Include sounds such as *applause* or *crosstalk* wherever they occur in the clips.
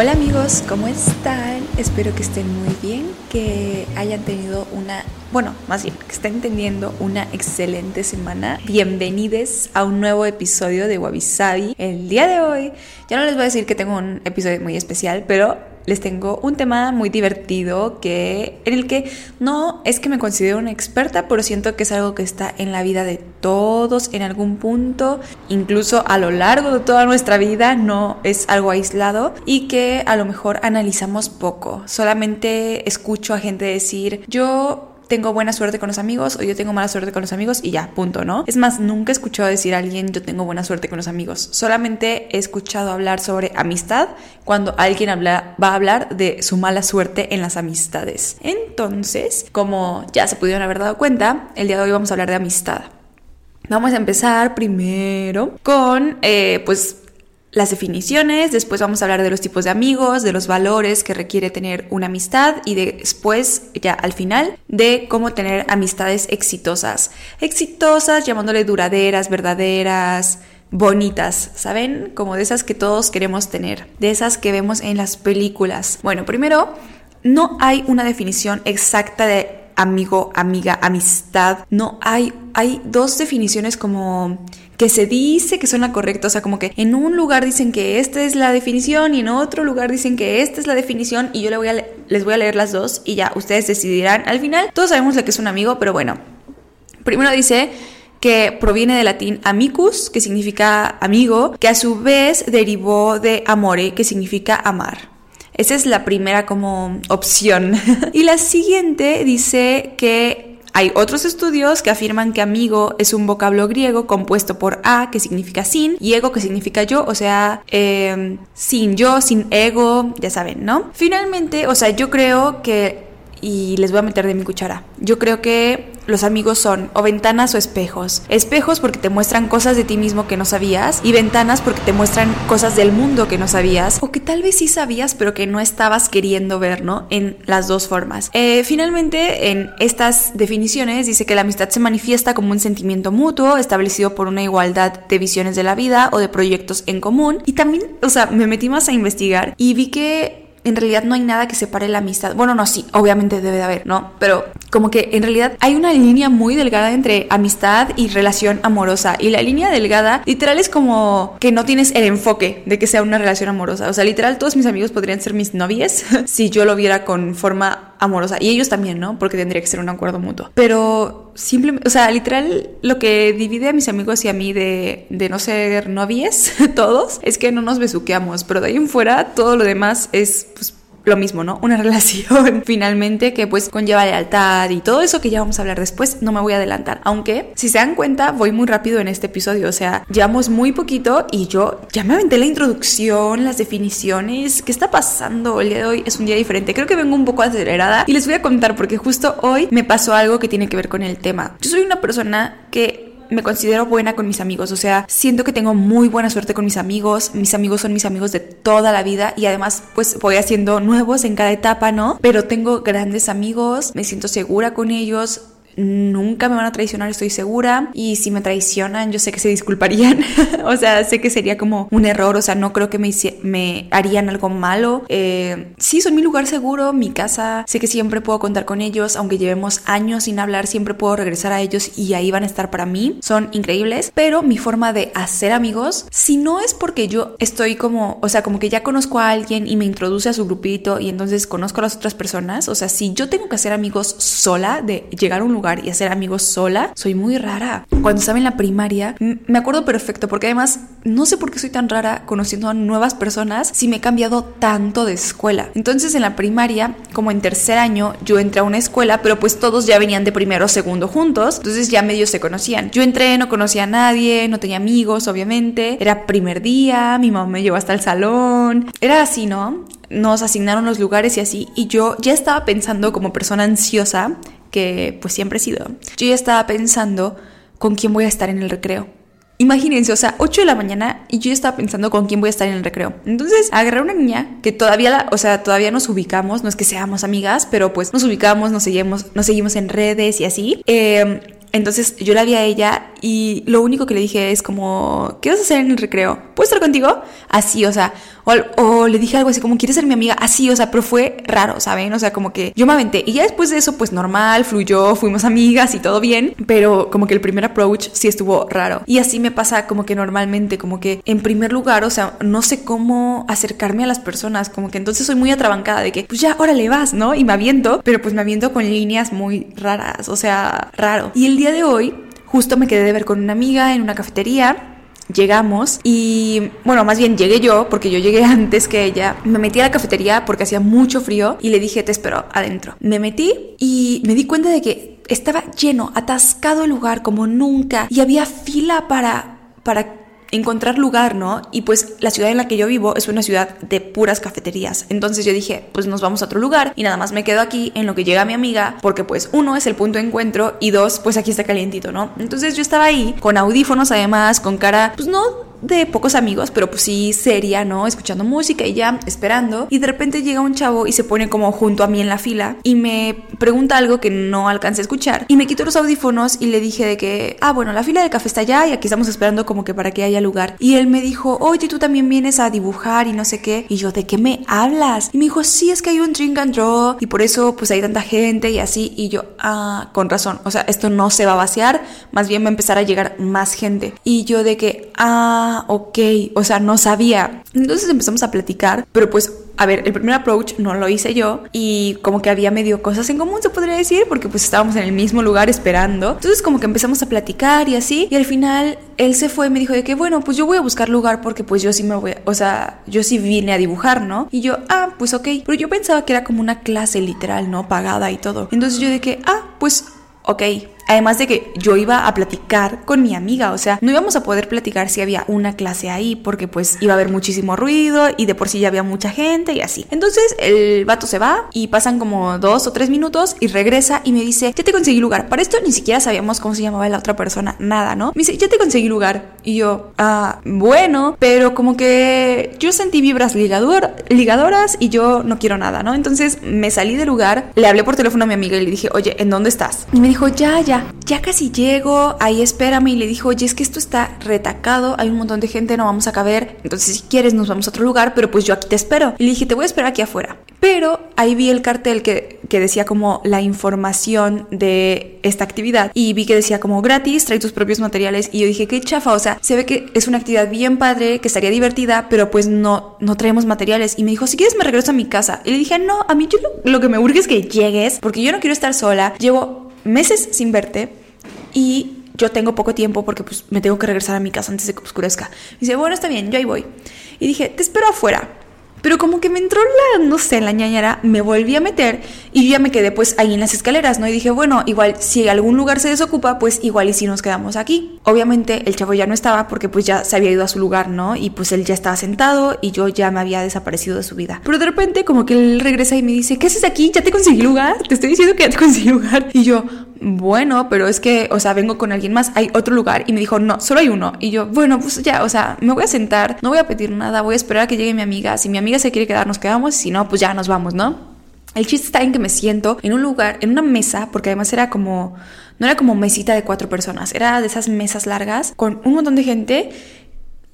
Hola amigos, ¿cómo están? Espero que estén muy bien, que hayan tenido una, bueno, más bien, que estén teniendo una excelente semana. Bienvenidos a un nuevo episodio de Wabi Sabi. El día de hoy, ya no les voy a decir que tengo un episodio muy especial, pero les tengo un tema muy divertido que en el que no es que me considero una experta, pero siento que es algo que está en la vida de todos en algún punto, incluso a lo largo de toda nuestra vida, no es algo aislado y que a lo mejor analizamos poco. Solamente escucho a gente decir, "Yo tengo buena suerte con los amigos o yo tengo mala suerte con los amigos y ya, punto, ¿no? Es más, nunca he escuchado decir a alguien yo tengo buena suerte con los amigos. Solamente he escuchado hablar sobre amistad cuando alguien habla, va a hablar de su mala suerte en las amistades. Entonces, como ya se pudieron haber dado cuenta, el día de hoy vamos a hablar de amistad. Vamos a empezar primero con, eh, pues, las definiciones, después vamos a hablar de los tipos de amigos, de los valores que requiere tener una amistad y después, ya al final, de cómo tener amistades exitosas. Exitosas, llamándole duraderas, verdaderas, bonitas, ¿saben? Como de esas que todos queremos tener, de esas que vemos en las películas. Bueno, primero, no hay una definición exacta de amigo, amiga, amistad. No hay, hay dos definiciones como que se dice que son la correcta, o sea, como que en un lugar dicen que esta es la definición y en otro lugar dicen que esta es la definición y yo les voy a leer las dos y ya ustedes decidirán. Al final todos sabemos lo que es un amigo, pero bueno. Primero dice que proviene del latín amicus, que significa amigo, que a su vez derivó de amore, que significa amar. Esa es la primera como opción. *laughs* y la siguiente dice que hay otros estudios que afirman que amigo es un vocablo griego compuesto por a, que significa sin, y ego, que significa yo, o sea, em, sin yo, sin ego, ya saben, ¿no? Finalmente, o sea, yo creo que, y les voy a meter de mi cuchara, yo creo que los amigos son o ventanas o espejos. Espejos porque te muestran cosas de ti mismo que no sabías y ventanas porque te muestran cosas del mundo que no sabías o que tal vez sí sabías pero que no estabas queriendo ver, ¿no? En las dos formas. Eh, finalmente, en estas definiciones dice que la amistad se manifiesta como un sentimiento mutuo establecido por una igualdad de visiones de la vida o de proyectos en común. Y también, o sea, me metí más a investigar y vi que en realidad no hay nada que separe la amistad. Bueno, no, sí, obviamente debe de haber, ¿no? Pero como que en realidad hay una línea muy delgada entre amistad y relación amorosa. Y la línea delgada literal es como que no tienes el enfoque de que sea una relación amorosa. O sea, literal todos mis amigos podrían ser mis novias *laughs* si yo lo viera con forma amorosa. Y ellos también, ¿no? Porque tendría que ser un acuerdo mutuo. Pero simplemente, o sea, literal lo que divide a mis amigos y a mí de, de no ser novies, *laughs* todos, es que no nos besuqueamos. Pero de ahí en fuera todo lo demás es pues lo mismo, ¿no? Una *laughs* relación finalmente que pues conlleva lealtad y todo eso que ya vamos a hablar después, no me voy a adelantar. Aunque, si se dan cuenta, voy muy rápido en este episodio, o sea, llevamos muy poquito y yo ya me aventé la introducción, las definiciones, ¿qué está pasando? El día de hoy es un día diferente, creo que vengo un poco acelerada y les voy a contar porque justo hoy me pasó algo que tiene que ver con el tema. Yo soy una persona que me considero buena con mis amigos, o sea, siento que tengo muy buena suerte con mis amigos, mis amigos son mis amigos de toda la vida y además pues voy haciendo nuevos en cada etapa, ¿no? Pero tengo grandes amigos, me siento segura con ellos, nunca me van a traicionar, estoy segura. Y si me traicionan, yo sé que se disculparían. *laughs* o sea, sé que sería como un error, o sea, no creo que me, me harían algo malo. Eh, sí, son mi lugar seguro, mi casa. Sé que siempre puedo contar con ellos, aunque llevemos años sin hablar, siempre puedo regresar a ellos y ahí van a estar para mí. Son increíbles, pero mi forma de hacer amigos, si no es porque yo estoy como, o sea, como que ya conozco a alguien y me introduce a su grupito y entonces conozco a las otras personas, o sea, si yo tengo que hacer amigos sola, de llegar a un lugar y hacer amigos sola, soy muy rara. Cuando estaba en la primaria, me acuerdo perfecto, porque además no sé por qué soy tan rara conociendo a nuevas personas si me he cambiado tanto de escuela. Entonces en la primaria, como en tercer año, yo entré a una escuela, pero pues todos ya venían de primero o segundo juntos, entonces ya medio se conocían. Yo entré, no conocía a nadie, no tenía amigos, obviamente. Era primer día, mi mamá me llevó hasta el salón. Era así, ¿no? Nos asignaron los lugares y así, y yo ya estaba pensando como persona ansiosa que pues siempre he sido, yo ya estaba pensando con quién voy a estar en el recreo. Imagínense, o sea, 8 de la mañana y yo ya estaba pensando con quién voy a estar en el recreo. Entonces agarré a una niña que todavía, la, o sea, todavía nos ubicamos, no es que seamos amigas, pero pues nos ubicamos, nos seguimos, nos seguimos en redes y así. Eh, entonces yo la vi a ella y lo único que le dije es como, ¿qué vas a hacer en el recreo? ¿Puedo estar contigo? Así, o sea, o, le dije algo así como, ¿quieres ser mi amiga? Así, o sea, pero fue raro, ¿saben? O sea, como que yo me aventé. Y ya después de eso, pues normal, fluyó, fuimos amigas y todo bien. Pero como que el primer approach sí estuvo raro. Y así me pasa como que normalmente, como que en primer lugar, o sea, no sé cómo acercarme a las personas. Como que entonces soy muy atrabancada de que, pues ya, órale, vas, ¿no? Y me aviento, pero pues me aviento con líneas muy raras, o sea, raro. Y el día de hoy, justo me quedé de ver con una amiga en una cafetería Llegamos y, bueno, más bien llegué yo, porque yo llegué *laughs* antes que ella. Me metí a la cafetería porque hacía mucho frío y le dije, te espero adentro. Me metí y me di cuenta de que estaba lleno, atascado el lugar como nunca y había fila para, para encontrar lugar, ¿no? Y pues la ciudad en la que yo vivo es una ciudad de puras cafeterías. Entonces yo dije, pues nos vamos a otro lugar y nada más me quedo aquí en lo que llega mi amiga, porque pues uno es el punto de encuentro y dos, pues aquí está calientito, ¿no? Entonces yo estaba ahí con audífonos además, con cara, pues no de pocos amigos, pero pues sí seria, ¿no? Escuchando música y ya esperando. Y de repente llega un chavo y se pone como junto a mí en la fila y me pregunta algo que no alcancé a escuchar. Y me quito los audífonos y le dije de que, ah, bueno, la fila de café está allá y aquí estamos esperando como que para que haya lugar. Y él me dijo, oye, tú también vienes a dibujar y no sé qué. Y yo, ¿de qué me hablas? Y me dijo, sí, es que hay un drink and draw y por eso pues hay tanta gente y así. Y yo, ah, con razón. O sea, esto no se va a vaciar, más bien va a empezar a llegar más gente. Y yo de que, ah, ah, ok, o sea, no sabía. Entonces empezamos a platicar, pero pues, a ver, el primer approach no lo hice yo y como que había medio cosas en común, se podría decir, porque pues estábamos en el mismo lugar esperando. Entonces como que empezamos a platicar y así, y al final él se fue y me dijo de que, bueno, pues yo voy a buscar lugar porque pues yo sí me voy, o sea, yo sí vine a dibujar, ¿no? Y yo, ah, pues ok, pero yo pensaba que era como una clase literal, ¿no? Pagada y todo. Entonces yo de que, ah, pues ok. Además de que yo iba a platicar con mi amiga, o sea, no íbamos a poder platicar si había una clase ahí, porque pues iba a haber muchísimo ruido y de por sí ya había mucha gente y así. Entonces el vato se va y pasan como dos o tres minutos y regresa y me dice, ya te conseguí lugar. Para esto ni siquiera sabíamos cómo se llamaba la otra persona, nada, ¿no? Me dice, ya te conseguí lugar. Y yo, ah, bueno, pero como que yo sentí vibras ligador ligadoras y yo no quiero nada, ¿no? Entonces me salí del lugar, le hablé por teléfono a mi amiga y le dije, oye, ¿en dónde estás? Y me dijo, ya, ya, ya casi llego, ahí espérame y le dijo, oye, es que esto está retacado, hay un montón de gente, no vamos a caber, entonces si quieres nos vamos a otro lugar, pero pues yo aquí te espero. Y le dije, te voy a esperar aquí afuera. Pero ahí vi el cartel que, que decía como la información de esta actividad y vi que decía como gratis, trae tus propios materiales y yo dije, qué chafa, o sea, se ve que es una actividad bien padre, que estaría divertida, pero pues no, no traemos materiales. Y me dijo, si quieres me regreso a mi casa. Y le dije, no, a mí yo lo, lo que me urge es que llegues, porque yo no quiero estar sola, llevo meses sin verte y yo tengo poco tiempo porque pues me tengo que regresar a mi casa antes de que oscurezca. Y dice, bueno, está bien, yo ahí voy. Y dije, te espero afuera. Pero como que me entró la, no sé, la ñañara, me volví a meter y yo ya me quedé pues ahí en las escaleras, ¿no? Y dije, bueno, igual si algún lugar se desocupa, pues igual y si nos quedamos aquí. Obviamente el chavo ya no estaba porque pues ya se había ido a su lugar, ¿no? Y pues él ya estaba sentado y yo ya me había desaparecido de su vida. Pero de repente como que él regresa y me dice, ¿qué haces aquí? ¿Ya te conseguí lugar? Te estoy diciendo que ya te conseguí lugar. Y yo, bueno, pero es que, o sea, vengo con alguien más, hay otro lugar. Y me dijo, no, solo hay uno. Y yo, bueno, pues ya, o sea, me voy a sentar, no voy a pedir nada, voy a esperar a que llegue mi amiga. Si mi amiga se quiere quedar, nos quedamos, si no, pues ya nos vamos, ¿no? El chiste está en que me siento en un lugar, en una mesa, porque además era como, no era como mesita de cuatro personas, era de esas mesas largas con un montón de gente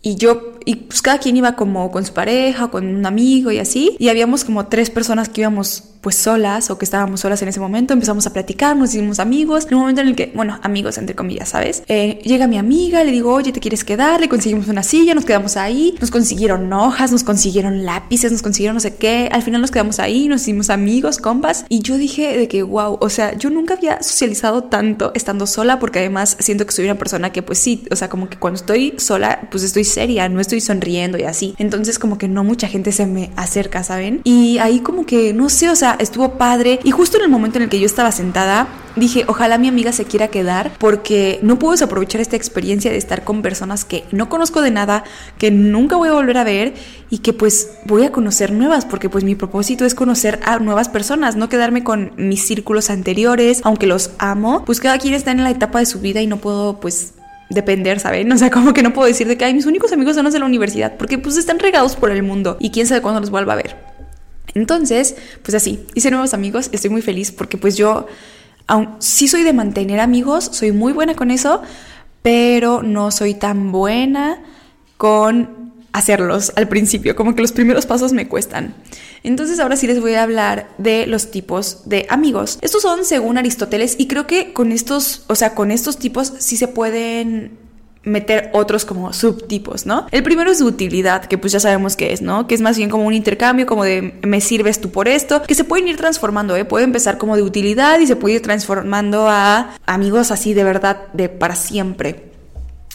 y yo, y pues cada quien iba como con su pareja, con un amigo y así. Y habíamos como tres personas que íbamos pues solas o que estábamos solas en ese momento. Empezamos a platicar, nos hicimos amigos. En un momento en el que, bueno, amigos entre comillas, ¿sabes? Eh, llega mi amiga, le digo, oye, ¿te quieres quedar? Le conseguimos una silla, nos quedamos ahí. Nos consiguieron hojas, nos consiguieron lápices, nos consiguieron no sé qué. Al final nos quedamos ahí, nos hicimos amigos, compas. Y yo dije de que, wow, o sea, yo nunca había socializado tanto estando sola porque además siento que soy una persona que pues sí, o sea, como que cuando estoy sola, pues estoy seria, no estoy sonriendo y así. Entonces como que no mucha gente se me acerca, ¿saben? Y ahí como que, no sé, o sea, estuvo padre. Y justo en el momento en el que yo estaba sentada, dije, ojalá mi amiga se quiera quedar porque no puedo desaprovechar esta experiencia de estar con personas que no conozco de nada, que nunca voy a volver a ver y que pues voy a conocer nuevas porque pues mi propósito es conocer a nuevas personas, no quedarme con mis círculos anteriores, aunque los amo, pues cada quien está en la etapa de su vida y no puedo pues depender, ¿saben? O sea, como que no puedo decir de que mis únicos amigos son los de la universidad, porque pues están regados por el mundo y quién sabe cuándo los vuelva a ver. Entonces, pues así, hice nuevos amigos, estoy muy feliz porque pues yo, aun sí soy de mantener amigos, soy muy buena con eso, pero no soy tan buena con hacerlos al principio, como que los primeros pasos me cuestan. Entonces ahora sí les voy a hablar de los tipos de amigos. Estos son según Aristóteles y creo que con estos, o sea, con estos tipos sí se pueden meter otros como subtipos, ¿no? El primero es utilidad, que pues ya sabemos qué es, ¿no? Que es más bien como un intercambio, como de me sirves tú por esto, que se pueden ir transformando, ¿eh? Puede empezar como de utilidad y se puede ir transformando a amigos así de verdad, de para siempre.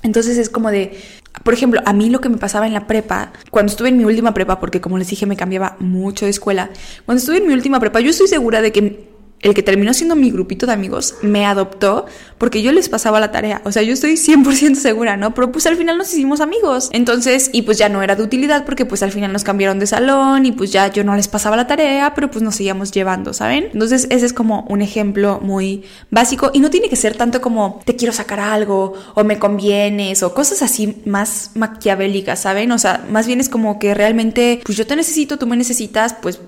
Entonces es como de, por ejemplo, a mí lo que me pasaba en la prepa, cuando estuve en mi última prepa, porque como les dije me cambiaba mucho de escuela, cuando estuve en mi última prepa, yo estoy segura de que el que terminó siendo mi grupito de amigos me adoptó porque yo les pasaba la tarea. O sea, yo estoy 100% segura, ¿no? Pero pues al final nos hicimos amigos. Entonces, y pues ya no era de utilidad porque pues al final nos cambiaron de salón y pues ya yo no les pasaba la tarea, pero pues nos seguíamos llevando, ¿saben? Entonces, ese es como un ejemplo muy básico y no tiene que ser tanto como te quiero sacar algo o me convienes o cosas así más maquiavélicas, ¿saben? O sea, más bien es como que realmente pues yo te necesito, tú me necesitas, pues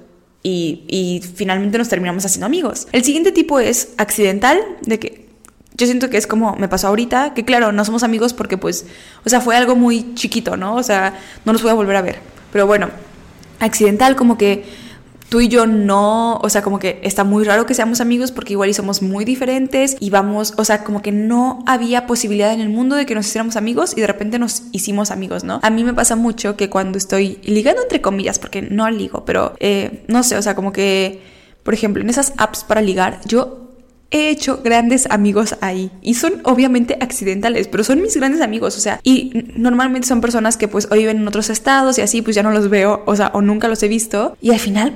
y, finalmente nos terminamos haciendo amigos. El siguiente tipo es accidental, de que yo siento que es como me pasó ahorita, que claro, no somos amigos porque pues, o sea, fue algo muy chiquito, ¿no? O sea, no nos voy a volver a ver. Pero bueno, accidental como que tú y yo no, o sea, como que está muy raro que seamos amigos porque igual y somos muy diferentes y vamos, o sea, como que no había posibilidad en el mundo de que nos hiciéramos amigos y de repente nos hicimos amigos, ¿no? A mí me pasa mucho que cuando estoy ligando entre comillas, porque no ligo, pero eh, no sé, o sea, como que, por ejemplo, en esas apps para ligar, yo he hecho grandes amigos ahí y son obviamente accidentales, pero son mis grandes amigos, o sea, y normalmente son personas que pues hoy viven en otros estados y así pues ya no los veo, o sea, o nunca los he visto y al final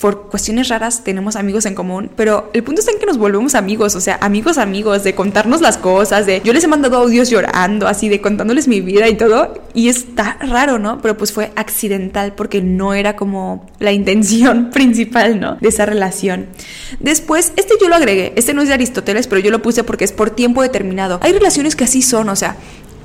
por cuestiones raras tenemos amigos en común, pero el punto está en que nos volvemos amigos, o sea, amigos amigos, de contarnos las cosas, de yo les he mandado audios llorando, así de contándoles mi vida y todo, y está raro, ¿no? Pero pues fue accidental porque no era como la intención *laughs* principal, ¿no? De esa relación. Después, este yo lo agregué, este no es de Aristóteles, pero yo lo puse porque es por tiempo determinado. Hay relaciones que así son, o sea,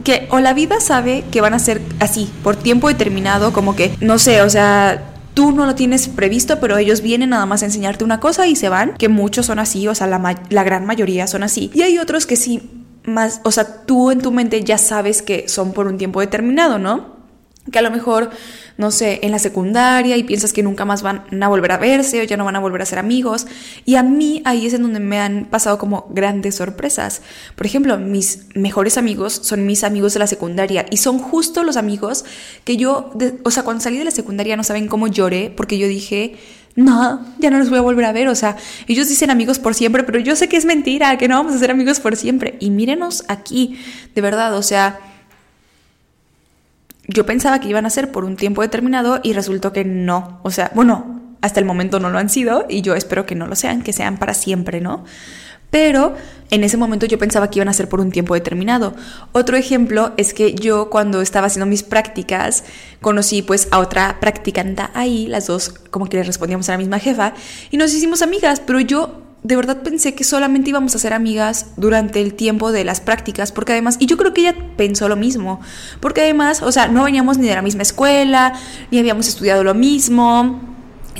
que o la vida sabe que van a ser así, por tiempo determinado, como que, no sé, o sea tú no lo tienes previsto, pero ellos vienen nada más a enseñarte una cosa y se van, que muchos son así, o sea, la, la gran mayoría son así. Y hay otros que sí, más, o sea, tú en tu mente ya sabes que son por un tiempo determinado, ¿no? Que a lo mejor no sé, en la secundaria y piensas que nunca más van a volver a verse o ya no van a volver a ser amigos. Y a mí ahí es en donde me han pasado como grandes sorpresas. Por ejemplo, mis mejores amigos son mis amigos de la secundaria y son justo los amigos que yo, o sea, cuando salí de la secundaria no saben cómo lloré porque yo dije, no, ya no los voy a volver a ver. O sea, ellos dicen amigos por siempre, pero yo sé que es mentira, que no vamos a ser amigos por siempre. Y mírenos aquí, de verdad, o sea yo pensaba que iban a ser por un tiempo determinado y resultó que no. O sea, bueno, hasta el momento no lo han sido y yo espero que no lo sean, que sean para siempre, ¿no? Pero en ese momento yo pensaba que iban a ser por un tiempo determinado. Otro ejemplo es que yo cuando estaba haciendo mis prácticas conocí pues a otra practicante ahí, las dos como que le respondíamos a la misma jefa y nos hicimos amigas, pero yo de verdad pensé que solamente íbamos a ser amigas durante el tiempo de las prácticas, porque además, y yo creo que ella pensó lo mismo, porque además, o sea, no veníamos ni de la misma escuela, ni habíamos estudiado lo mismo,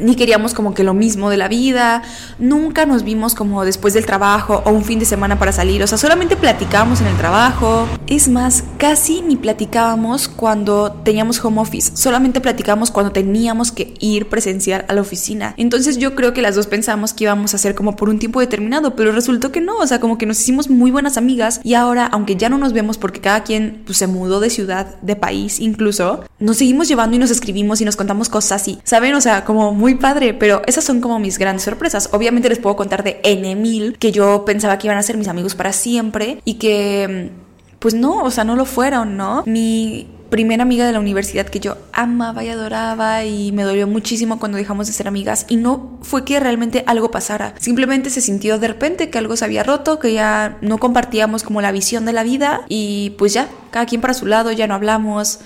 ni queríamos como que lo mismo de la vida, nunca nos vimos como después del trabajo o un fin de semana para salir, o sea, solamente platicábamos en el trabajo. Es más, casi ni platicábamos cuando teníamos home office, solamente platicábamos cuando teníamos que ir presencial a la oficina. Entonces yo creo que las dos pensamos que íbamos a hacer como por un tiempo determinado, pero resultó que no, o sea, como que nos hicimos muy buenas amigas y ahora, aunque ya no nos vemos porque cada quien pues, se mudó de ciudad, de país incluso, nos seguimos llevando y nos escribimos y nos contamos cosas así, ¿saben? O sea, como muy padre, pero esas son como mis grandes sorpresas. Obviamente les puedo contar de N mil que yo pensaba que iban a ser mis amigos para siempre y que, pues no, o sea, no lo fueron, ¿no? Mi primera amiga de la universidad que yo amaba y adoraba y me dolió muchísimo cuando dejamos de ser amigas y no fue que realmente algo pasara, simplemente se sintió de repente que algo se había roto, que ya no compartíamos como la visión de la vida y pues ya, cada quien para su lado, ya no hablamos.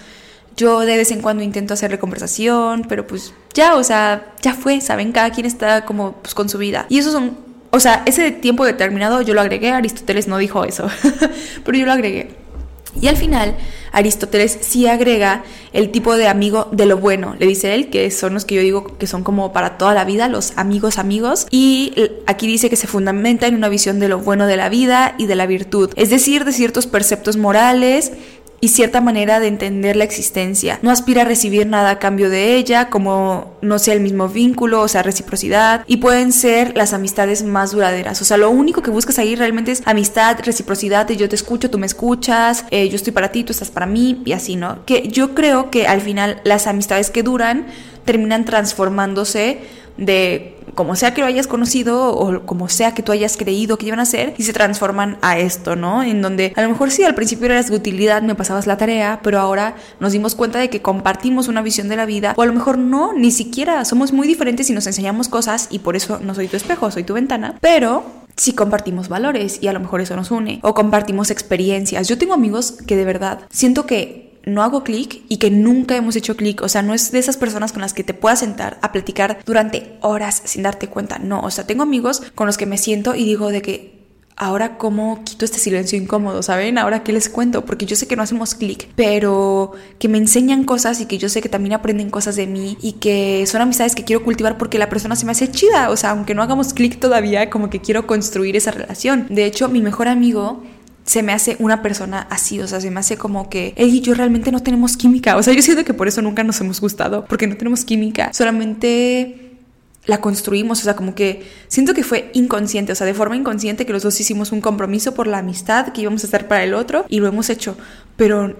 Yo de vez en cuando intento hacerle conversación, pero pues ya, o sea, ya fue, ¿saben? Cada quien está como pues, con su vida. Y eso son, o sea, ese tiempo determinado yo lo agregué, Aristóteles no dijo eso, *laughs* pero yo lo agregué. Y al final Aristóteles sí agrega el tipo de amigo de lo bueno, le dice él, que son los que yo digo que son como para toda la vida, los amigos amigos, y aquí dice que se fundamenta en una visión de lo bueno de la vida y de la virtud, es decir, de ciertos preceptos morales, y cierta manera de entender la existencia. No aspira a recibir nada a cambio de ella, como no sea el mismo vínculo, o sea, reciprocidad, y pueden ser las amistades más duraderas. O sea, lo único que buscas ahí realmente es amistad, reciprocidad, de yo te escucho, tú me escuchas, eh, yo estoy para ti, tú estás para mí, y así, ¿no? Que yo creo que al final las amistades que duran terminan transformándose de como sea que lo hayas conocido o como sea que tú hayas creído que iban a ser y se transforman a esto, ¿no? En donde a lo mejor sí, al principio eras de utilidad, me pasabas la tarea, pero ahora nos dimos cuenta de que compartimos una visión de la vida o a lo mejor no, ni siquiera, somos muy diferentes y nos enseñamos cosas y por eso no soy tu espejo, soy tu ventana, pero sí compartimos valores y a lo mejor eso nos une o compartimos experiencias. Yo tengo amigos que de verdad siento que no hago clic y que nunca hemos hecho clic. O sea, no es de esas personas con las que te puedas sentar a platicar durante horas sin darte cuenta. No, o sea, tengo amigos con los que me siento y digo de que ahora cómo quito este silencio incómodo, ¿saben? Ahora qué les cuento, porque yo sé que no hacemos clic, pero que me enseñan cosas y que yo sé que también aprenden cosas de mí y que son amistades que quiero cultivar porque la persona se me hace chida, o sea, aunque no hagamos clic todavía, como que quiero construir esa relación. De hecho, mi mejor amigo se me hace una persona así, o sea, se me hace como que él y yo realmente no tenemos química, o sea, yo siento que por eso nunca nos hemos gustado, porque no tenemos química, solamente la construimos, o sea, como que siento que fue inconsciente, o sea, de forma inconsciente que los dos hicimos un compromiso por la amistad que íbamos a estar para el otro y lo hemos hecho, pero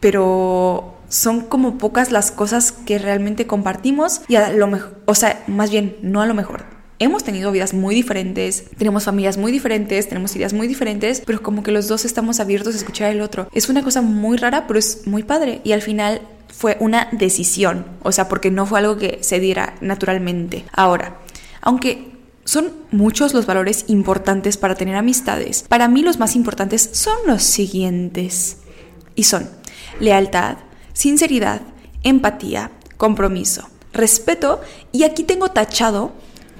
pero son como pocas las cosas que realmente compartimos y a lo mejor, o sea, más bien no a lo mejor, hemos tenido vidas muy diferentes, tenemos familias muy diferentes, tenemos ideas muy diferentes, pero como que los dos estamos abiertos a escuchar al otro. Es una cosa muy rara, pero es muy padre. Y al final fue una decisión, o sea, porque no fue algo que se diera naturalmente. Ahora, aunque son muchos los valores importantes para tener amistades, para mí los más importantes son los siguientes. Y son lealtad, sinceridad, empatía, compromiso, respeto y aquí tengo tachado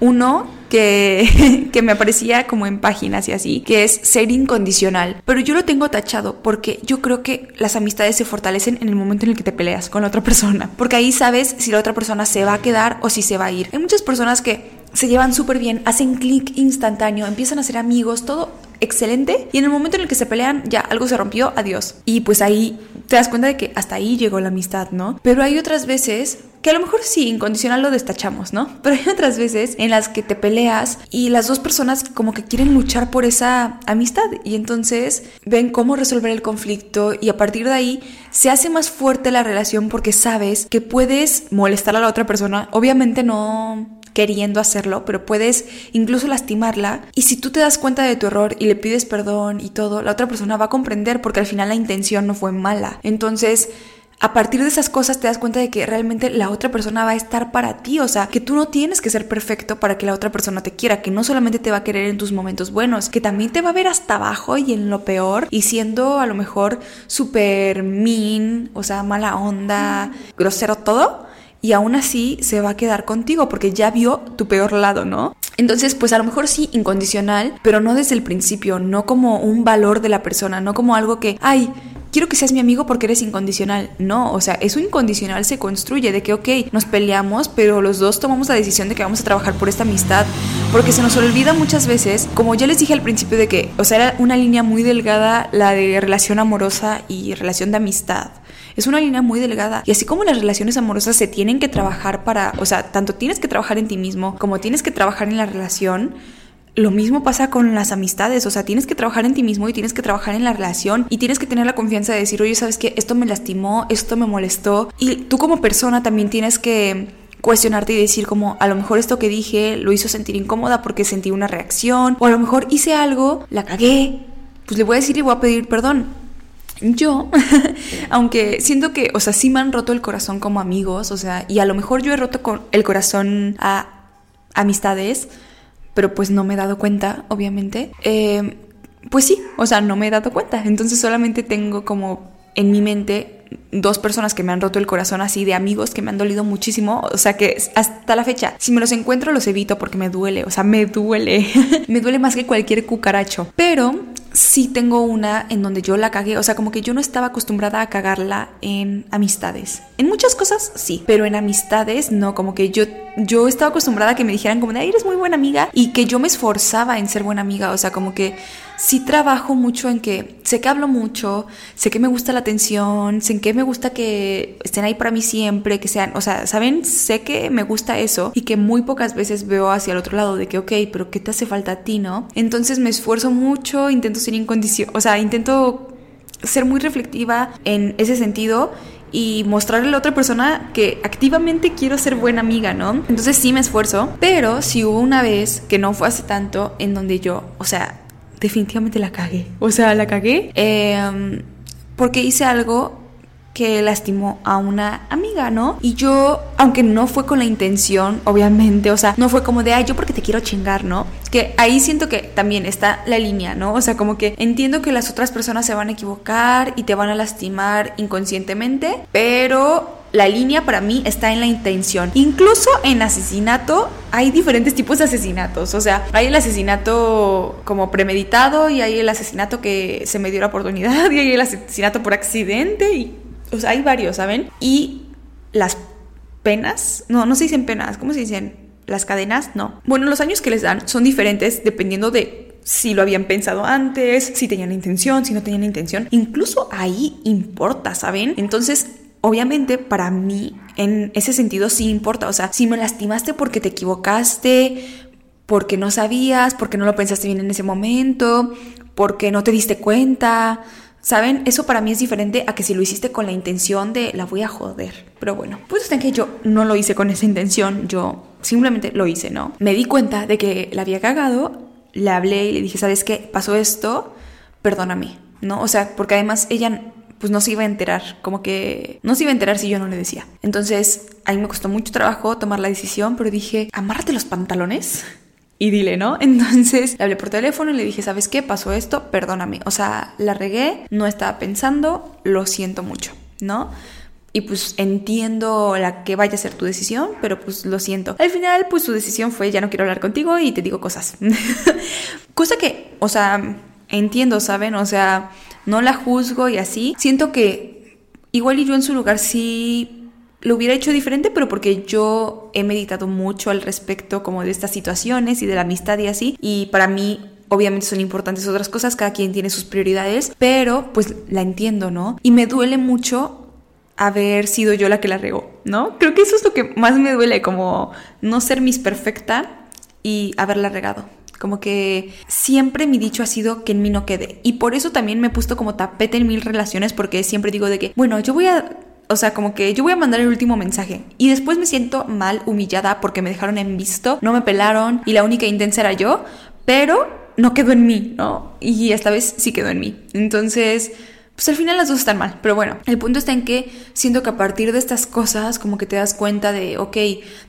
uno que, *laughs* que, me aparecía como en páginas y así, que es ser incondicional. Pero yo lo tengo tachado porque yo creo que las amistades se fortalecen en el momento en el que te peleas con la otra persona. Porque ahí sabes si la otra persona se va a quedar o si se va a ir. Hay muchas personas que se llevan súper bien, hacen clic instantáneo, empiezan a ser amigos, todo excelente. Y en el momento en el que se pelean, ya algo se rompió, adiós. Y pues ahí te das cuenta de que hasta ahí llegó la amistad, ¿no? Pero hay otras veces que a lo mejor sí, incondicional lo destachamos, ¿no? Pero hay otras veces en las que te peleas y las dos personas como que quieren luchar por esa amistad y entonces ven cómo resolver el conflicto y a partir de ahí se hace más fuerte la relación porque sabes que puedes molestar a la otra persona. Obviamente no queriendo hacerlo, pero puedes incluso lastimarla. Y si tú te das cuenta de tu error y le pides perdón y todo, la otra persona va a comprender porque al final la intención no fue mala. Entonces, a partir de esas cosas te das cuenta de que realmente la otra persona va a estar para ti, o sea, que tú no tienes que ser perfecto para que la otra persona te quiera, que no solamente te va a querer en tus momentos buenos, que también te va a ver hasta abajo y en lo peor y siendo a lo mejor súper mean, o sea, mala onda, grosero todo y aún así se va a quedar contigo porque ya vio tu peor lado, ¿no? Entonces, pues a lo mejor sí incondicional, pero no desde el principio, no como un valor de la persona, no como algo que, ay, quiero que seas mi amigo porque eres incondicional. No, o sea, eso incondicional se construye de que, ok, nos peleamos, pero los dos tomamos la decisión de que vamos a trabajar por esta amistad. Porque se nos olvida muchas veces, como ya les dije al principio de que, o sea, era una línea muy delgada la de relación amorosa y relación de amistad. Es una línea muy delgada. Y así como las relaciones amorosas se tienen que trabajar para, o sea, tanto tienes que trabajar en ti mismo como tienes que trabajar en la relación, lo mismo pasa con las amistades, o sea, tienes que trabajar en ti mismo y tienes que trabajar en la relación y tienes que tener la confianza de decir, oye, sabes que esto me lastimó, esto me molestó y tú como persona también tienes que cuestionarte y decir como a lo mejor esto que dije lo hizo sentir incómoda porque sentí una reacción o a lo mejor hice algo, la cagué, pues le voy a decir y voy a pedir perdón. Yo, *laughs* aunque siento que, o sea, sí me han roto el corazón como amigos, o sea, y a lo mejor yo he roto el corazón a amistades, pero pues no me he dado cuenta, obviamente. Eh, pues sí, o sea, no me he dado cuenta. Entonces solamente tengo como en mi mente dos personas que me han roto el corazón así de amigos que me han dolido muchísimo, o sea que hasta la fecha, si me los encuentro los evito porque me duele, o sea, me duele, *laughs* me duele más que cualquier cucaracho, pero sí tengo una en donde yo la cagué, o sea, como que yo no estaba acostumbrada a cagarla en amistades. En muchas cosas sí, pero en amistades no, como que yo yo estaba acostumbrada a que me dijeran como de, Ay, eres muy buena amiga y que yo me esforzaba en ser buena amiga, o sea, como que sí trabajo mucho en que sé que hablo mucho, sé que me gusta la atención, sé que me gusta que estén ahí para mí siempre, que sean, o sea, ¿saben? Sé que me gusta eso y que muy pocas veces veo hacia el otro lado de que, ok, pero ¿qué te hace falta a ti, no? Entonces me esfuerzo mucho, intento ser incondicional, o sea, intento ser muy reflectiva en ese sentido y mostrarle a la otra persona que activamente quiero ser buena amiga, ¿no? Entonces sí me esfuerzo, pero sí hubo una vez que no fue hace tanto en donde yo, o sea, definitivamente la cagué. O sea, la cagué em, porque hice algo que lastimó a una amiga, ¿no? Y yo, aunque no fue con la intención, obviamente, o sea, no fue como de, ay, yo porque te quiero chingar, ¿no? Que ahí siento que también está la línea, ¿no? O sea, como que entiendo que las otras personas se van a equivocar y te van a lastimar inconscientemente, pero la línea para mí está en la intención. Incluso en asesinato hay diferentes tipos de asesinatos. O sea, hay el asesinato como premeditado y hay el asesinato que se me dio la oportunidad *laughs* y hay el asesinato por accidente o sea, hay varios, ¿saben? Y las penas, no, no se dicen penas, ¿cómo se dicen? Las cadenas, no. Bueno, los años que les dan son diferentes dependiendo de si lo habían pensado antes, si tenían intención, si no tenían intención. Incluso ahí importa, ¿saben? Entonces, obviamente para mí en ese sentido sí importa. O sea, si me lastimaste porque te equivocaste, porque no sabías, porque no lo pensaste bien en ese momento, porque no te diste cuenta, ¿Saben? Eso para mí es diferente a que si lo hiciste con la intención de la voy a joder. Pero bueno, pues están que yo no lo hice con esa intención, yo simplemente lo hice, ¿no? Me di cuenta de que la había cagado, le hablé y le dije, ¿sabes qué? Pasó esto, perdóname, ¿no? O sea, porque además ella pues no se iba a enterar, como que no se iba a enterar si yo no le decía. Entonces, a mí me costó mucho trabajo tomar la decisión, pero dije, amárrate los pantalones y dile, ¿no? *laughs* Entonces le hablé por teléfono y le dije, ¿sabes qué? Pasó esto, perdóname. O sea, la regué, no estaba pensando, lo siento mucho, ¿no? Y pues entiendo la que vaya a ser tu decisión, pero pues lo siento. Al final, pues su decisión fue, ya no quiero hablar contigo y te digo cosas. *laughs* Cosa que, o sea, entiendo, ¿saben? O sea, no la juzgo y así. Siento que igual y yo en su lugar sí lo hubiera hecho diferente, pero porque yo he meditado mucho al respecto como de estas situaciones y de la amistad y así. Y para mí obviamente son importantes otras cosas, cada quien tiene sus prioridades, pero pues la entiendo, ¿no? Y me duele mucho haber sido yo la que la regó, ¿no? Creo que eso es lo que más me duele, como no ser mis perfecta y haberla regado. Como que siempre mi dicho ha sido que en mí no quede. Y por eso también me he puesto como tapete en mil relaciones porque siempre digo de que, bueno, yo voy a o sea, como que yo voy a mandar el último mensaje y después me siento mal, humillada porque me dejaron en visto, no me pelaron y la única intensa era yo, pero no quedó en mí, ¿no? Y esta vez sí quedó en mí. Entonces, pues al final las dos están mal. Pero bueno, el punto está en que siento que a partir de estas cosas como que te das cuenta de, ok,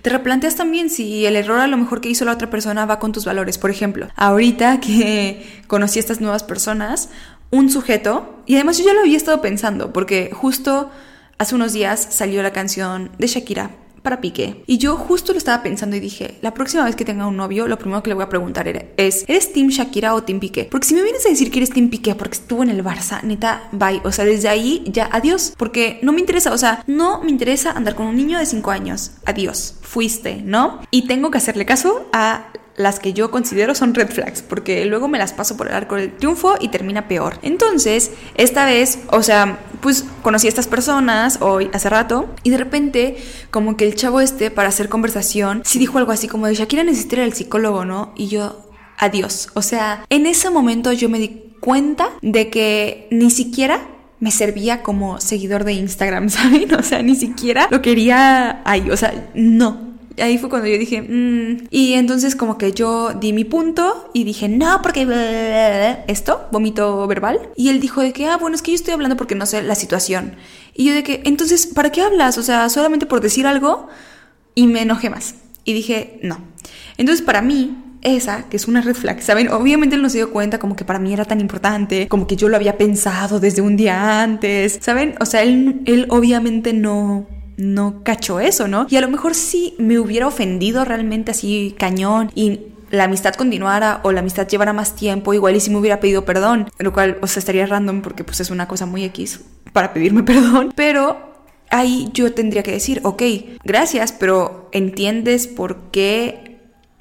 te replanteas también si el error a lo mejor que hizo la otra persona va con tus valores. Por ejemplo, ahorita que conocí a estas nuevas personas, un sujeto, y además yo ya lo había estado pensando, porque justo Hace unos días salió la canción de Shakira para Piqué. Y yo justo lo estaba pensando y dije, la próxima vez que tenga un novio, lo primero que le voy a preguntar es, ¿eres Team Shakira o Team Piqué? Porque si me vienes a decir que eres Team Piqué porque estuvo en el Barça, neta, bye. O sea, desde ahí ya adiós. Porque no me interesa, o sea, no me interesa andar con un niño de 5 años. Adiós. Fuiste, ¿no? Y tengo que hacerle caso a las que yo considero son red flags, porque luego me las paso por el arco del triunfo y termina peor. Entonces, esta vez, o sea, pues conocí a estas personas hoy, hace rato, y de repente, como que el chavo este, para hacer conversación, sí dijo algo así como de Shakira necesita el psicólogo, ¿no? Y yo, adiós. O sea, en ese momento yo me di cuenta de que ni siquiera me servía como seguidor de Instagram, *laughs* ¿saben? O sea, ni siquiera lo quería ahí, o sea, no, ahí fue cuando yo dije, mm". y entonces como que yo di mi punto y dije, no, porque esto, vómito verbal. Y él dijo de que, ah, bueno, es que yo estoy hablando porque no sé la situación. Y yo de que, entonces, ¿para qué hablas? O sea, solamente por decir algo y me enojé más. Y dije, no. Entonces, para mí, esa, que es una red flag, ¿saben? Obviamente él no se dio cuenta como que para mí era tan importante, como que yo lo había pensado desde un día antes, ¿saben? O sea, él, él obviamente no, no cachó eso, ¿no? Y a lo mejor sí me hubiera ofendido realmente así cañón y la amistad continuara o la amistad llevara más tiempo, igual y si me hubiera pedido perdón, lo cual, o sea, estaría random porque pues es una cosa muy X para pedirme *laughs* perdón, pero ahí yo tendría que decir, ok, gracias, pero ¿entiendes por qué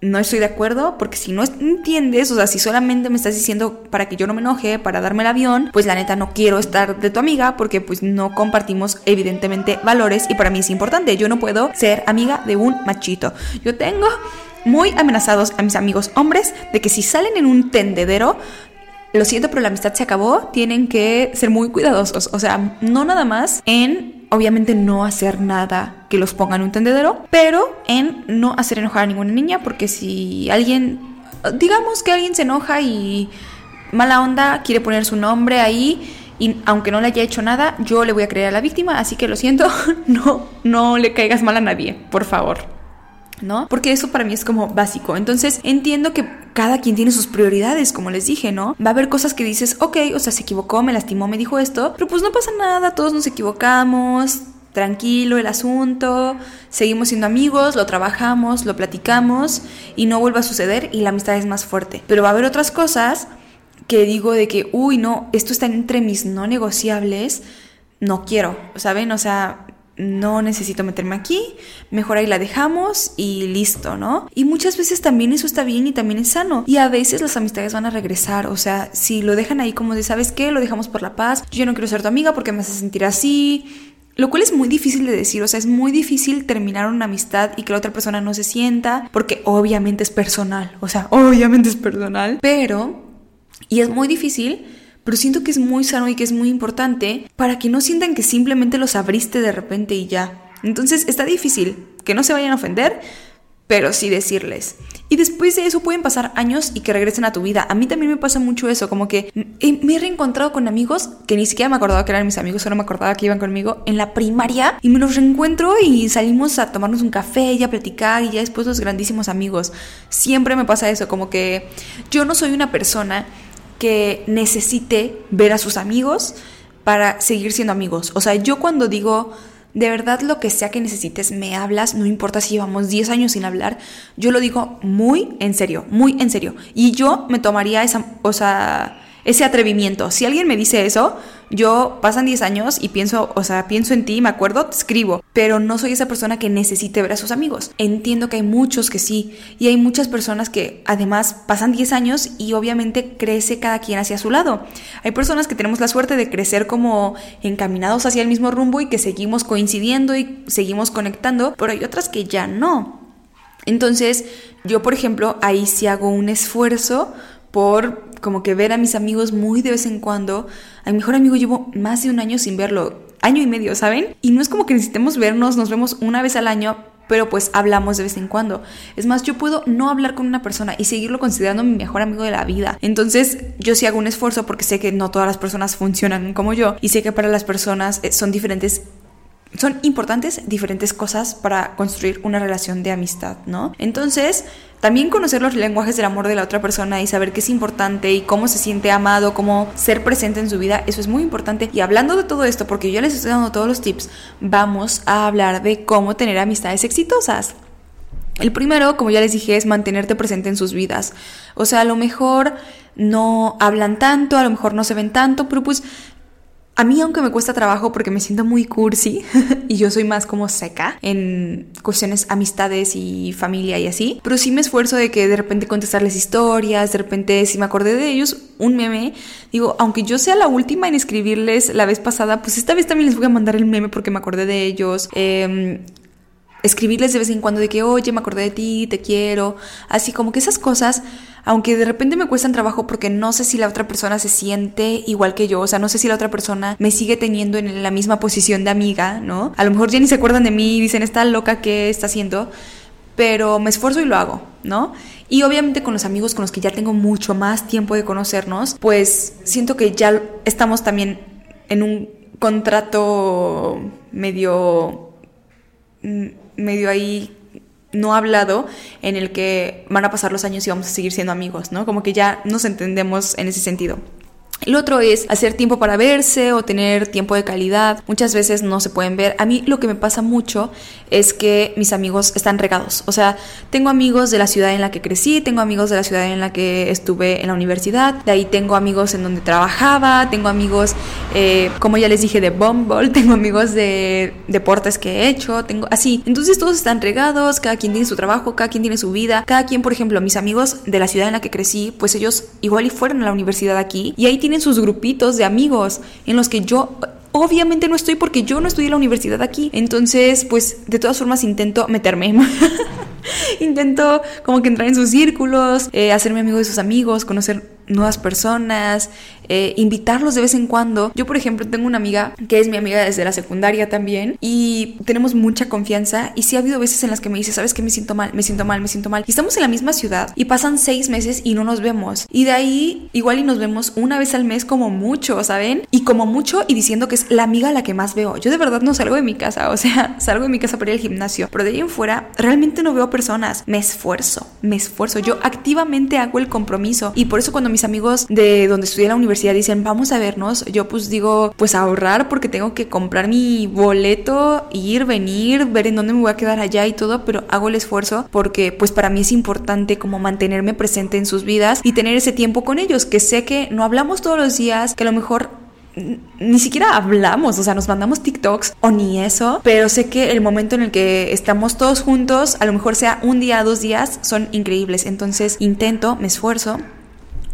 no estoy de acuerdo, porque si no entiendes, o sea, si solamente me estás diciendo para que yo no me enoje, para darme el avión, pues la neta no quiero estar de tu amiga porque pues no compartimos evidentemente valores y para mí es importante, yo no puedo ser amiga de un machito. Yo tengo muy amenazados a mis amigos hombres de que si salen en un tendedero, lo siento, pero la amistad se acabó, tienen que ser muy cuidadosos, o sea, no nada más en obviamente no hacer nada que los ponga en un tendedero, pero en no hacer enojar a ninguna niña, porque si alguien, digamos que alguien se enoja y mala onda quiere poner su nombre ahí, y aunque no le haya hecho nada, yo le voy a creer a la víctima, así que lo siento, *laughs* no, no le caigas mal a nadie, por favor. ¿No? Porque eso para mí es como básico. Entonces entiendo que cada quien tiene sus prioridades, como les dije, ¿no? Va a haber cosas que dices, ok, o sea, se equivocó, me lastimó, me dijo esto, pero pues no pasa nada, todos nos equivocamos, tranquilo el asunto, seguimos siendo amigos, lo trabajamos, lo platicamos y no vuelve a suceder y la amistad es más fuerte. Pero va a haber otras cosas que digo de que, uy, no, esto está entre mis no negociables, no quiero, ¿saben? O sea, no necesito meterme aquí, mejor ahí la dejamos y listo, ¿no? Y muchas veces también eso está bien y también es sano. Y a veces las amistades van a regresar, o sea, si lo dejan ahí como de, ¿sabes qué? Lo dejamos por la paz, yo no quiero ser tu amiga porque me hace sentir así. Lo cual es muy difícil de decir, o sea, es muy difícil terminar una amistad y que la otra persona no se sienta, porque obviamente es personal, o sea, obviamente es personal, pero, y es muy difícil pero siento que es muy sano y que es muy importante para que no sientan que simplemente los abriste de repente y ya. Entonces está difícil que no se vayan a ofender, pero sí decirles. Y después de eso pueden pasar años y que regresen a tu vida. A mí también me pasa mucho eso, como que me he reencontrado con amigos que ni siquiera me acordaba que eran mis amigos, solo me acordaba que iban conmigo en la primaria y me los reencuentro y salimos a tomarnos un café y a platicar y ya después los grandísimos amigos. Siempre me pasa eso, como que yo no soy una persona que necesite ver a sus amigos para seguir siendo amigos. O sea, yo cuando digo, de verdad lo que sea que necesites, me hablas, no importa si llevamos 10 años sin hablar, yo lo digo muy en serio, muy en serio. Y yo me tomaría esa, o sea, ese atrevimiento. Si alguien me dice eso, yo pasan 10 años y pienso, o sea, pienso en ti, me acuerdo, escribo, pero no soy esa persona que necesite ver a sus amigos. Entiendo que hay muchos que sí, y hay muchas personas que además pasan 10 años y obviamente crece cada quien hacia su lado. Hay personas que tenemos la suerte de crecer como encaminados hacia el mismo rumbo y que seguimos coincidiendo y seguimos conectando, pero hay otras que ya no. Entonces, yo por ejemplo, ahí sí hago un esfuerzo por como que ver a mis amigos muy de vez en cuando. A mi mejor amigo llevo más de un año sin verlo, año y medio, ¿saben? Y no es como que necesitemos vernos, nos vemos una vez al año, pero pues hablamos de vez en cuando. Es más, yo puedo no hablar con una persona y seguirlo considerando mi mejor amigo de la vida. Entonces, yo sí hago un esfuerzo porque sé que no todas las personas funcionan como yo y sé que para las personas eh, son diferentes son importantes diferentes cosas para construir una relación de amistad, ¿no? Entonces, también conocer los lenguajes del amor de la otra persona y saber qué es importante y cómo se siente amado, cómo ser presente en su vida, eso es muy importante. Y hablando de todo esto, porque yo les estoy dando todos los tips, vamos a hablar de cómo tener amistades exitosas. El primero, como ya les dije, es mantenerte presente en sus vidas. O sea, a lo mejor no hablan tanto, a lo mejor no se ven tanto, pero pues a mí, aunque me cuesta trabajo porque me siento muy cursi *laughs* y yo soy más como seca en cuestiones amistades y familia y así, pero sí me esfuerzo de que de repente contestarles historias, de repente si me acordé de ellos, un meme, digo, aunque yo sea la última en escribirles la vez pasada, pues esta vez también les voy a mandar el meme porque me acordé de ellos. Eh, escribirles de vez en cuando de que, oye, me acordé de ti, te quiero, así como que esas cosas, aunque de repente me cuestan trabajo porque no sé si la otra persona se siente igual que yo, o sea, no sé si la otra persona me sigue teniendo en la misma posición de amiga, ¿no? A lo mejor ya ni se acuerdan de mí y dicen, está loca, ¿qué está haciendo? Pero me esfuerzo y lo hago, ¿no? Y obviamente con los amigos con los que ya tengo mucho más tiempo de conocernos, pues siento que ya estamos también en un contrato medio mm, medio ahí no hablado en el que van a pasar los años y vamos a seguir siendo amigos, ¿no? Como que ya nos entendemos en ese sentido. El otro es hacer tiempo para verse o tener tiempo de calidad. Muchas veces no se pueden ver. A mí lo que me pasa mucho es que mis amigos están regados. O sea, tengo amigos de la ciudad en la que crecí, tengo amigos de la ciudad en la que estuve en la universidad, de ahí tengo amigos en donde trabajaba, tengo amigos, eh, como ya les dije, de Bumble, *laughs* tengo amigos de deportes que he hecho, tengo así. Entonces todos están regados, cada quien tiene su trabajo, cada quien tiene su vida, cada quien, por ejemplo, mis amigos de la ciudad en la que crecí, pues ellos igual y fueron a la universidad aquí y ahí tienen sus grupitos de amigos en los que yo obviamente no estoy porque yo no estudié la universidad aquí. Entonces, pues de todas formas intento meterme. *laughs* intento como que entrar en sus círculos, eh, hacerme amigo de sus amigos, conocer nuevas personas, eh, invitarlos de vez en cuando. Yo, por ejemplo, tengo una amiga que es mi amiga desde la secundaria también y tenemos mucha confianza y sí ha habido veces en las que me dice, ¿sabes qué? Me siento mal, me siento mal, me siento mal. Y estamos en la misma ciudad y pasan seis meses y no nos vemos. Y de ahí igual y nos vemos una vez al mes como mucho, ¿saben? Y como mucho y diciendo que es la amiga la que más veo. Yo de verdad no salgo de mi casa, *laughs* o sea, salgo de mi casa para ir al gimnasio, pero de ahí en fuera realmente no veo personas. Me esfuerzo, me esfuerzo. Yo activamente hago el compromiso y por eso cuando mis amigos de donde estudié la universidad dicen, vamos a vernos, yo pues digo, pues ahorrar porque tengo que comprar mi boleto, ir, venir, ver en dónde me voy a quedar allá y todo, pero hago el esfuerzo porque pues para mí es importante como mantenerme presente en sus vidas y tener ese tiempo con ellos, que sé que no hablamos todos los días, que a lo mejor ni siquiera hablamos, o sea, nos mandamos TikToks o ni eso, pero sé que el momento en el que estamos todos juntos, a lo mejor sea un día, dos días, son increíbles. Entonces intento, me esfuerzo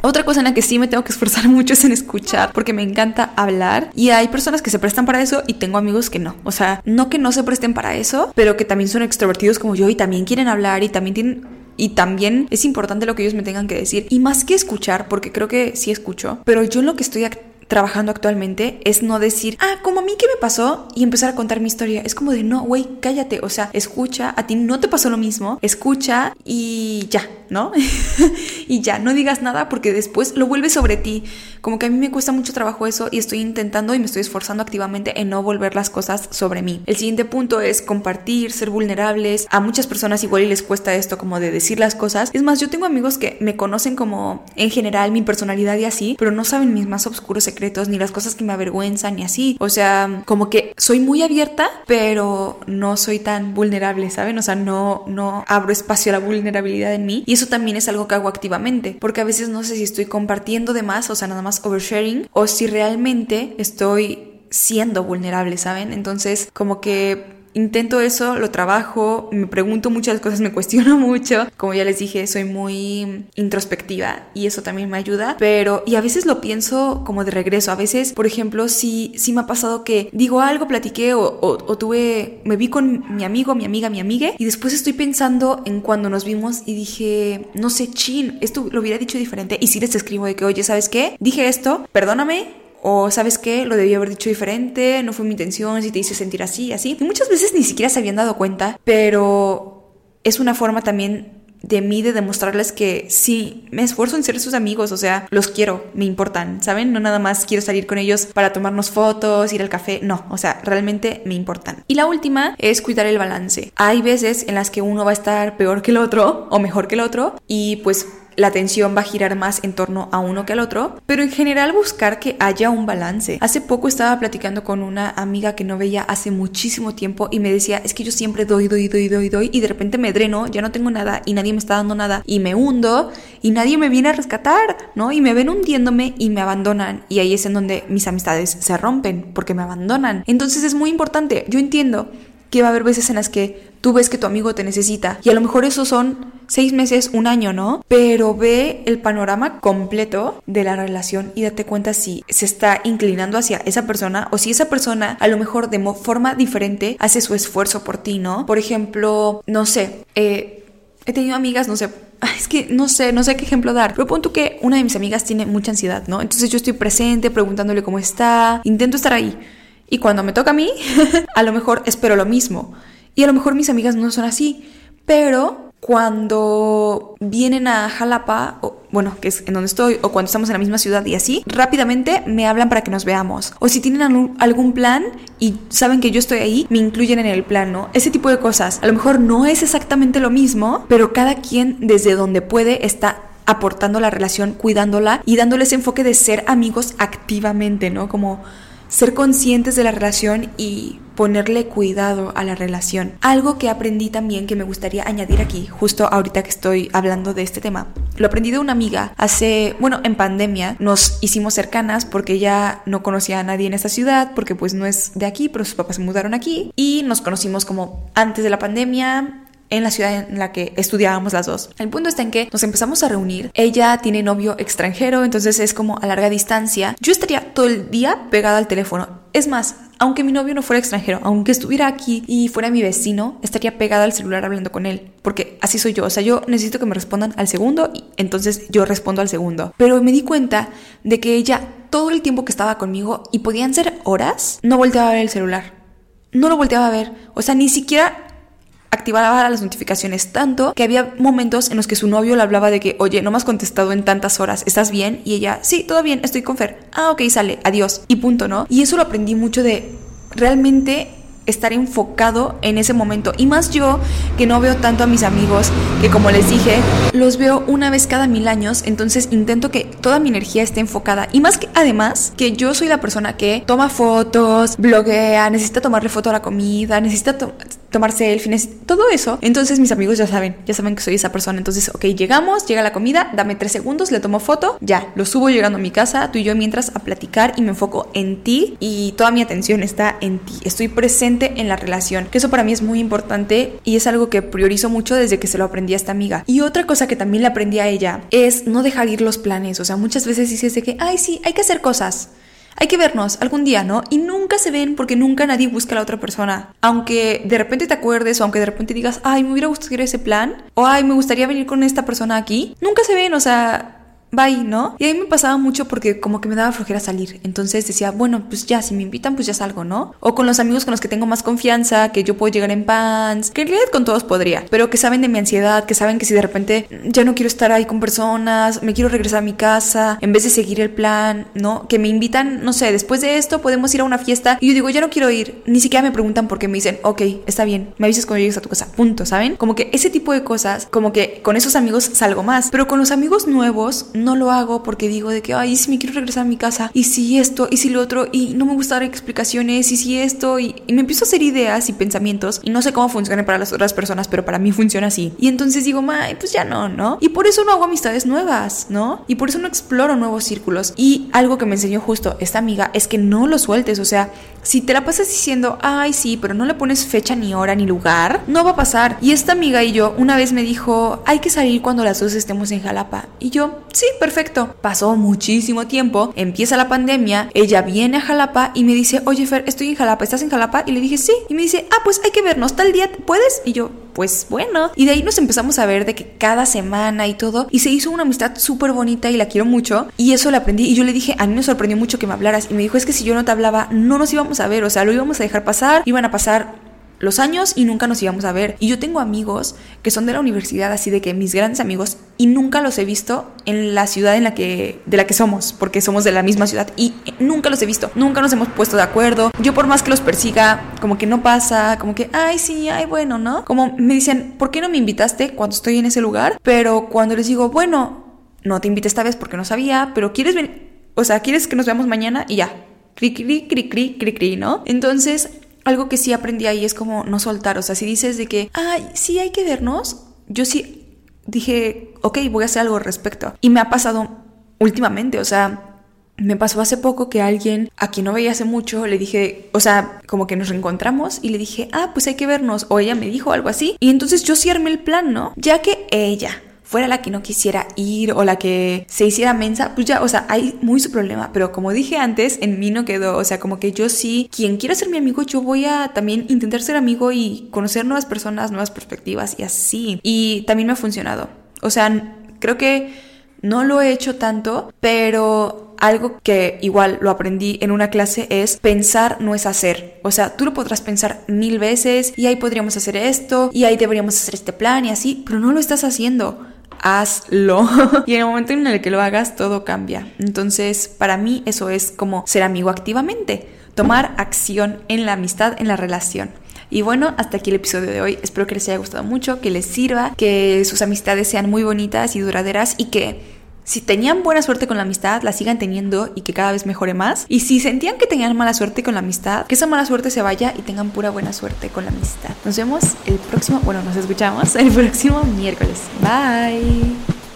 otra cosa en la que sí me tengo que esforzar *laughs* mucho es en escuchar, porque me encanta hablar. Y hay personas que se prestan para eso y tengo amigos que no. O sea, no que no se presten para eso, pero que también son extrovertidos como yo y también quieren hablar y también tienen y también es importante lo que ellos me tengan que decir. Y más que escuchar, porque creo que sí escucho, pero yo en lo que estoy trabajando actualmente es no decir, ah, como a mí qué me pasó y empezar a contar mi historia. Es como de, no, güey, cállate. O sea, escucha, a ti no te pasó lo mismo, escucha y ya, ¿no? *laughs* y ya, no digas nada porque después lo vuelves sobre ti. Como que a mí me cuesta mucho trabajo eso y estoy intentando y me estoy esforzando activamente en no volver las cosas sobre mí. El siguiente punto es compartir, ser vulnerables. A muchas personas igual y les cuesta esto como de decir las cosas. Es más, yo tengo amigos que me conocen como en general mi personalidad y así, pero no saben mis más oscuros secretos ni las cosas que me avergüenzan y así. O sea, como que soy muy abierta, pero no soy tan vulnerable, ¿saben? O sea, no, no abro espacio a la vulnerabilidad en mí. Y eso también es algo que hago activamente, porque a veces no sé si estoy compartiendo de más, o sea, nada más oversharing, o si realmente estoy siendo vulnerable, ¿saben? Entonces, como que intento eso, lo trabajo, me pregunto muchas cosas, *laughs* me cuestiono mucho. Como ya les dije, soy muy introspectiva y eso también me ayuda. Pero, y a veces lo pienso como de regreso. A veces, por ejemplo, si, si me ha pasado que digo algo, platiqué o, o, tuve, me vi con mi amigo, mi amiga, mi amiga y después estoy pensando en cuando nos vimos y dije, no sé, chin, esto lo hubiera dicho diferente. Y si les escribo de que, oye, ¿sabes qué? Dije esto, perdóname, o sabes qué, lo debí haber dicho diferente, no fue mi intención, si te hice sentir así, así. Y muchas veces ni siquiera se habían dado cuenta, pero es una forma también de mí de demostrarles que sí, me esfuerzo en ser sus amigos, o sea, los quiero, me importan, ¿saben? No nada más quiero salir con ellos para tomarnos fotos, ir al café, no, o sea, realmente me importan. Y la última es cuidar el balance. Hay veces en las que uno va a estar peor que el otro o mejor que el otro y pues la atención va a girar más en torno a uno que al otro, pero en general buscar que haya un balance. Hace poco estaba platicando con una amiga que no veía hace muchísimo tiempo y me decía, es que yo siempre doy, doy, doy, doy, doy y de repente me dreno, ya no tengo nada y nadie me está dando nada y me hundo y nadie me viene a rescatar, ¿no? Y me ven hundiéndome y me abandonan y ahí es en donde mis amistades se rompen porque me abandonan. Entonces es muy importante, yo entiendo que va a haber veces en las que tú ves que tu amigo te necesita y a lo mejor esos son seis meses, un año, ¿no? Pero ve el panorama completo de la relación y date cuenta si se está inclinando hacia esa persona o si esa persona a lo mejor de forma diferente hace su esfuerzo por ti, ¿no? Por ejemplo, no sé, eh, he tenido amigas, no sé, *laughs* es que no sé, no sé qué ejemplo dar. Pero que una de mis amigas tiene mucha ansiedad, ¿no? Entonces yo estoy presente preguntándole cómo está, intento estar ahí. Y cuando me toca a mí, *laughs* a lo mejor espero lo mismo. Y a lo mejor mis amigas no son así, pero cuando vienen a Jalapa, o, bueno, que es en donde estoy, o cuando estamos en la misma ciudad y así, rápidamente me hablan para que nos veamos. O si tienen algún plan y saben que yo estoy ahí, me incluyen en el plan, ¿no? Ese tipo de cosas. A lo mejor no es exactamente lo mismo, pero cada quien desde donde puede está aportando la relación, cuidándola y dándole ese enfoque de ser amigos activamente, ¿no? Como ser conscientes de la relación y ponerle cuidado a la relación. Algo que aprendí también que me gustaría añadir aquí, justo ahorita que estoy hablando de este tema. Lo aprendí de una amiga hace, bueno, en pandemia nos hicimos cercanas porque ella no conocía a nadie en esta ciudad, porque pues no es de aquí, pero sus papás se mudaron aquí y nos conocimos como antes de la pandemia, en la ciudad en la que estudiábamos las dos. El punto está en que nos empezamos a reunir. Ella tiene novio extranjero, entonces es como a larga distancia. Yo estaría todo el día pegada al teléfono. Es más, aunque mi novio no fuera extranjero, aunque estuviera aquí y fuera mi vecino, estaría pegada al celular hablando con él, porque así soy yo, o sea, yo necesito que me respondan al segundo y entonces yo respondo al segundo. Pero me di cuenta de que ella todo el tiempo que estaba conmigo y podían ser horas, no volteaba a ver el celular. No lo volteaba a ver, o sea, ni siquiera activaba las notificaciones tanto que había momentos en los que su novio le hablaba de que, oye, no me has contestado en tantas horas, ¿estás bien? Y ella, sí, todo bien, estoy con Fer. Ah, ok, sale, adiós. Y punto, ¿no? Y eso lo aprendí mucho de realmente estar enfocado en ese momento. Y más yo, que no veo tanto a mis amigos, que como les dije, los veo una vez cada mil años, entonces intento que toda mi energía esté enfocada. Y más que además, que yo soy la persona que toma fotos, bloguea, necesita tomarle foto a la comida, necesita tomar selfies, todo eso. Entonces mis amigos ya saben, ya saben que soy esa persona. Entonces, ok, llegamos, llega la comida, dame tres segundos, le tomo foto, ya, lo subo llegando a mi casa, tú y yo mientras a platicar y me enfoco en ti y toda mi atención está en ti. Estoy presente en la relación, que eso para mí es muy importante y es algo que priorizo mucho desde que se lo aprendí a esta amiga. Y otra cosa que también le aprendí a ella es no dejar ir los planes. O sea, muchas veces dices de que, ay, sí, hay que hacer cosas hay que vernos algún día, ¿no? Y nunca se ven porque nunca nadie busca a la otra persona. Aunque de repente te acuerdes o aunque de repente digas, ay, me hubiera gustado ir ese plan, o ay, me gustaría venir con esta persona aquí, nunca se ven, o sea, bye, ¿no? Y a mí me pasaba mucho porque como que me daba flojera salir. Entonces decía, bueno, pues ya, si me invitan, pues ya salgo, ¿no? O con los amigos con los que tengo más confianza, que yo puedo llegar en pants, que en realidad con todos podría, pero que saben de mi ansiedad, que saben que si de repente ya no quiero estar ahí con personas, me quiero regresar a mi casa, en vez de seguir el plan, ¿no? Que me invitan, no sé, después de esto podemos ir a una fiesta y yo digo, ya no quiero ir, ni siquiera me preguntan por qué me dicen, ok, está bien, me avisas cuando llegues a tu casa, punto, ¿saben? Como que ese tipo de cosas, como que con esos amigos salgo más, pero con los amigos nuevos, lo hago porque digo de que, ay, si me quiero regresar a mi casa, y si esto, y si lo otro, y no me gusta dar explicaciones, y si esto, y, me empiezo a hacer ideas y pensamientos, y no sé cómo funciona para las otras personas, pero para mí funciona así. Y entonces digo, ay, pues ya no, ¿no? Y por eso no hago amistades nuevas, ¿no? Y por eso no exploro nuevos círculos. Y algo que me enseñó justo esta amiga es que no lo sueltes, o sea, si te la pasas diciendo, ay, sí, pero no le pones fecha ni hora ni lugar, no va a pasar. Y esta amiga y yo una vez me dijo, hay que salir cuando las dos estemos en Jalapa. Y yo, sí, perfecto. Pasó muchísimo tiempo, empieza la pandemia, ella viene a Jalapa y me dice, oye Fer, estoy en Jalapa, ¿estás en Jalapa? Y le dije, sí. Y me dice, ah, pues hay que vernos, tal día, ¿puedes? Y yo, pues bueno. Y de ahí nos empezamos a ver de que cada semana y todo. Y se hizo una amistad súper bonita y la quiero mucho. Y eso la aprendí. Y yo le dije, a mí me sorprendió mucho que me hablaras. Y me dijo, es que si yo no te hablaba, no nos íbamos a ver. O sea, lo íbamos a dejar pasar. Iban a pasar los años y nunca nos íbamos a ver. Y yo tengo amigos que son de la universidad, así de que mis grandes amigos, y nunca los he visto en la ciudad en la que, de la que somos, porque somos de la misma ciudad, y nunca los he visto, nunca nos hemos puesto de acuerdo. Yo por más que los persiga, como que no pasa, como que, ay, sí, ay, bueno, ¿no? Como me dicen, ¿por qué no me invitaste cuando estoy en ese lugar? Pero cuando les digo, bueno, no te invité esta vez porque no sabía, pero quieres venir, o sea, quieres que nos veamos mañana y ya. Cri, cri, cri, cri, cri, cri, ¿no? Entonces, algo que sí aprendí ahí es como no soltar. O sea, si dices de que, ay, sí hay que vernos, yo sí dije, ok, voy a hacer algo al respecto. Y me ha pasado últimamente, o sea, me pasó hace poco que alguien a quien no veía hace mucho le dije, o sea, como que nos reencontramos y le dije, ah, pues hay que vernos. O ella me dijo algo así. Y entonces yo sí armé el plan, ¿no? Ya que ella fuera la que no quisiera ir o la que se hiciera mensa, pues ya, o sea, hay muy su problema, pero como dije antes, en mí no quedó, o sea, como que yo sí, quien quiera ser mi amigo, yo voy a también intentar ser amigo y conocer nuevas personas, nuevas perspectivas y así. Y también me ha funcionado. O sea, creo que no lo he hecho tanto, pero algo que igual lo aprendí en una clase es pensar no es hacer. O sea, tú lo podrás pensar mil veces y ahí podríamos hacer esto y ahí deberíamos hacer este plan y así, pero no lo estás haciendo hazlo. *laughs* y en el momento en el que lo hagas, todo cambia. Entonces, para mí eso es como ser amigo activamente, tomar acción en la amistad, en la relación. Y bueno, hasta aquí el episodio de hoy. Espero que les haya gustado mucho, que les sirva, que sus amistades sean muy bonitas y duraderas y que si tenían buena suerte con la amistad, la sigan teniendo y que cada vez mejore más. Y si sentían que tenían mala suerte con la amistad, que esa mala suerte se vaya y tengan pura buena suerte con la amistad. Nos vemos el próximo, bueno, nos escuchamos el *laughs* próximo miércoles. Bye.